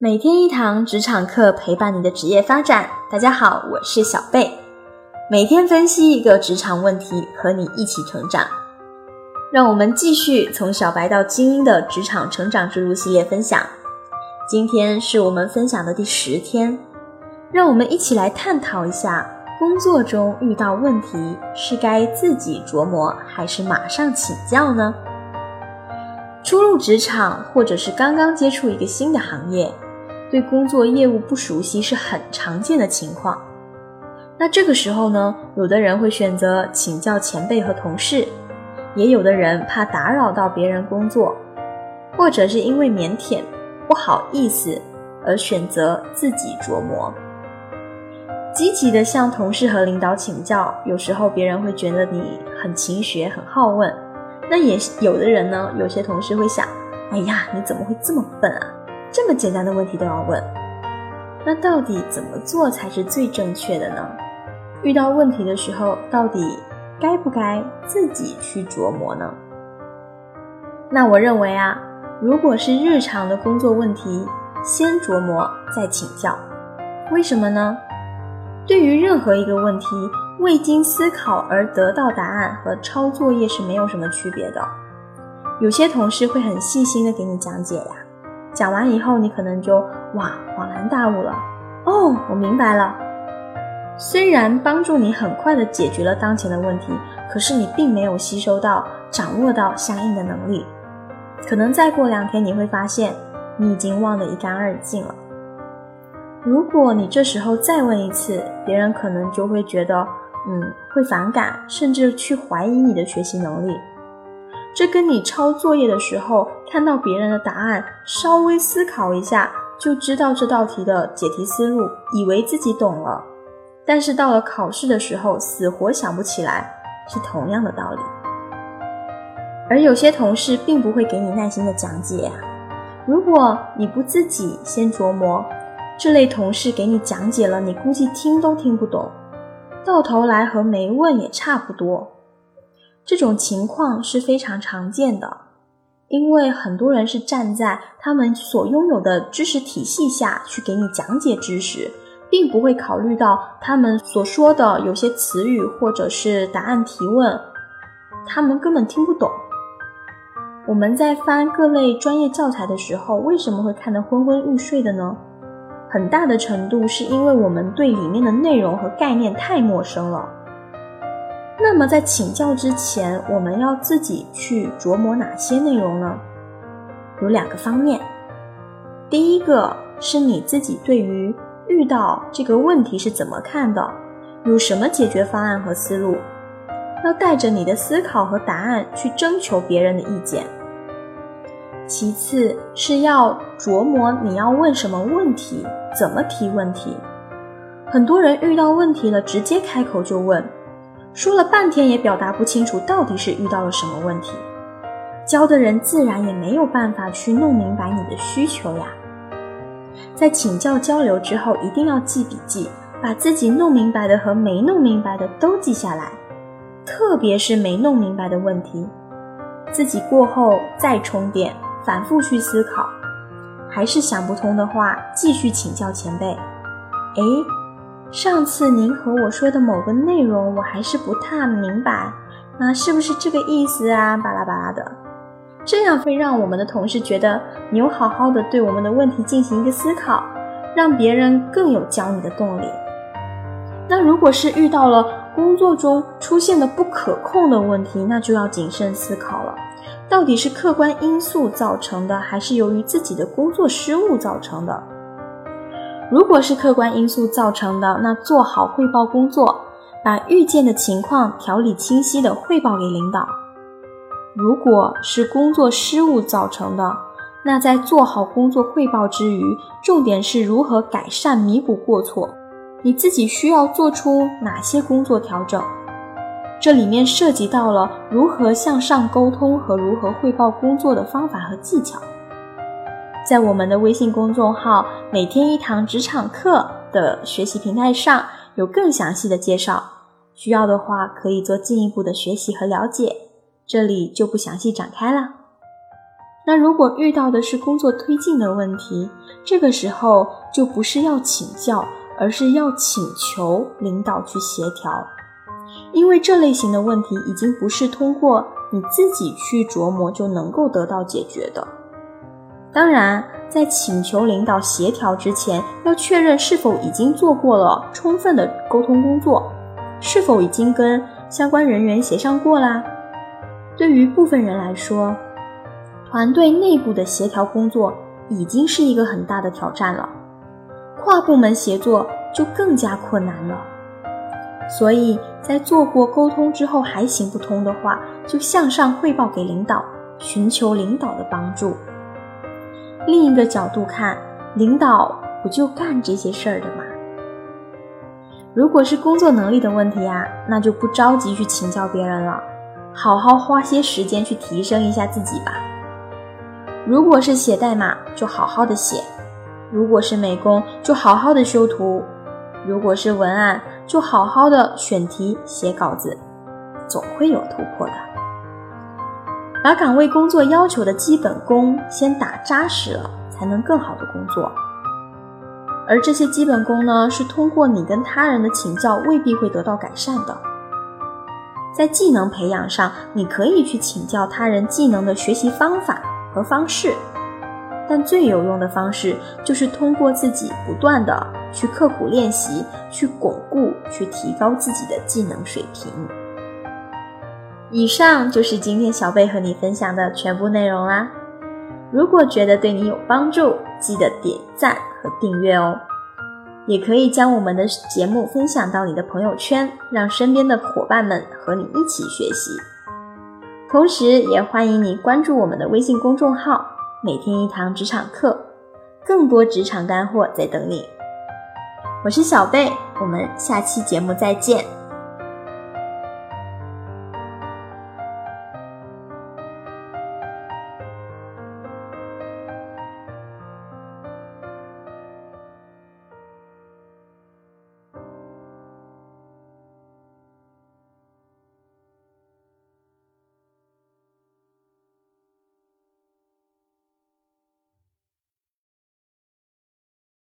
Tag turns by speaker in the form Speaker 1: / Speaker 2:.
Speaker 1: 每天一堂职场课，陪伴你的职业发展。大家好，我是小贝，每天分析一个职场问题，和你一起成长。让我们继续从小白到精英的职场成长之路系列分享。今天是我们分享的第十天，让我们一起来探讨一下：工作中遇到问题，是该自己琢磨，还是马上请教呢？初入职场，或者是刚刚接触一个新的行业。对工作业务不熟悉是很常见的情况，那这个时候呢，有的人会选择请教前辈和同事，也有的人怕打扰到别人工作，或者是因为腼腆不好意思而选择自己琢磨。积极的向同事和领导请教，有时候别人会觉得你很勤学很好问，那也有的人呢，有些同事会想，哎呀，你怎么会这么笨啊？这么简单的问题都要问，那到底怎么做才是最正确的呢？遇到问题的时候，到底该不该自己去琢磨呢？那我认为啊，如果是日常的工作问题，先琢磨再请教。为什么呢？对于任何一个问题，未经思考而得到答案和抄作业是没有什么区别的。有些同事会很细心的给你讲解呀。讲完以后，你可能就哇恍然大悟了。哦，我明白了。虽然帮助你很快的解决了当前的问题，可是你并没有吸收到、掌握到相应的能力。可能再过两天，你会发现你已经忘得一干二净了。如果你这时候再问一次，别人可能就会觉得，嗯，会反感，甚至去怀疑你的学习能力。这跟你抄作业的时候看到别人的答案，稍微思考一下就知道这道题的解题思路，以为自己懂了，但是到了考试的时候死活想不起来，是同样的道理。而有些同事并不会给你耐心的讲解啊，如果你不自己先琢磨，这类同事给你讲解了，你估计听都听不懂，到头来和没问也差不多。这种情况是非常常见的，因为很多人是站在他们所拥有的知识体系下去给你讲解知识，并不会考虑到他们所说的有些词语或者是答案提问，他们根本听不懂。我们在翻各类专业教材的时候，为什么会看得昏昏欲睡的呢？很大的程度是因为我们对里面的内容和概念太陌生了。那么在请教之前，我们要自己去琢磨哪些内容呢？有两个方面。第一个是你自己对于遇到这个问题是怎么看的，有什么解决方案和思路，要带着你的思考和答案去征求别人的意见。其次是要琢磨你要问什么问题，怎么提问题。很多人遇到问题了，直接开口就问。说了半天也表达不清楚到底是遇到了什么问题，教的人自然也没有办法去弄明白你的需求呀。在请教交流之后，一定要记笔记，把自己弄明白的和没弄明白的都记下来，特别是没弄明白的问题，自己过后再充电，反复去思考，还是想不通的话，继续请教前辈。哎。上次您和我说的某个内容，我还是不太明白，那是不是这个意思啊？巴拉巴拉的，这样会让我们的同事觉得你有好好的对我们的问题进行一个思考，让别人更有教你的动力。那如果是遇到了工作中出现的不可控的问题，那就要谨慎思考了，到底是客观因素造成的，还是由于自己的工作失误造成的？如果是客观因素造成的，那做好汇报工作，把预见的情况条理清晰的汇报给领导；如果是工作失误造成的，那在做好工作汇报之余，重点是如何改善、弥补过错。你自己需要做出哪些工作调整？这里面涉及到了如何向上沟通和如何汇报工作的方法和技巧。在我们的微信公众号“每天一堂职场课”的学习平台上有更详细的介绍，需要的话可以做进一步的学习和了解，这里就不详细展开了。那如果遇到的是工作推进的问题，这个时候就不是要请教，而是要请求领导去协调，因为这类型的问题已经不是通过你自己去琢磨就能够得到解决的。当然，在请求领导协调之前，要确认是否已经做过了充分的沟通工作，是否已经跟相关人员协商过啦。对于部分人来说，团队内部的协调工作已经是一个很大的挑战了，跨部门协作就更加困难了。所以在做过沟通之后还行不通的话，就向上汇报给领导，寻求领导的帮助。另一个角度看，领导不就干这些事儿的吗？如果是工作能力的问题啊，那就不着急去请教别人了，好好花些时间去提升一下自己吧。如果是写代码，就好好的写；如果是美工，就好好的修图；如果是文案，就好好的选题、写稿子，总会有突破的。把岗位工作要求的基本功先打扎实了，才能更好的工作。而这些基本功呢，是通过你跟他人的请教未必会得到改善的。在技能培养上，你可以去请教他人技能的学习方法。和方式，但最有用的方式就是通过自己不断的去刻苦练习，去巩固，去提高自己的技能水平。以上就是今天小贝和你分享的全部内容啦。如果觉得对你有帮助，记得点赞和订阅哦。也可以将我们的节目分享到你的朋友圈，让身边的伙伴们和你一起学习。同时，也欢迎你关注我们的微信公众号“每天一堂职场课”，更多职场干货在等你。我是小贝，我们下期节目再见。